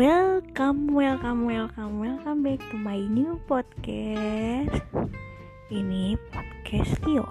Welcome, welcome, welcome, welcome back to my new podcast. Ini podcast Tio.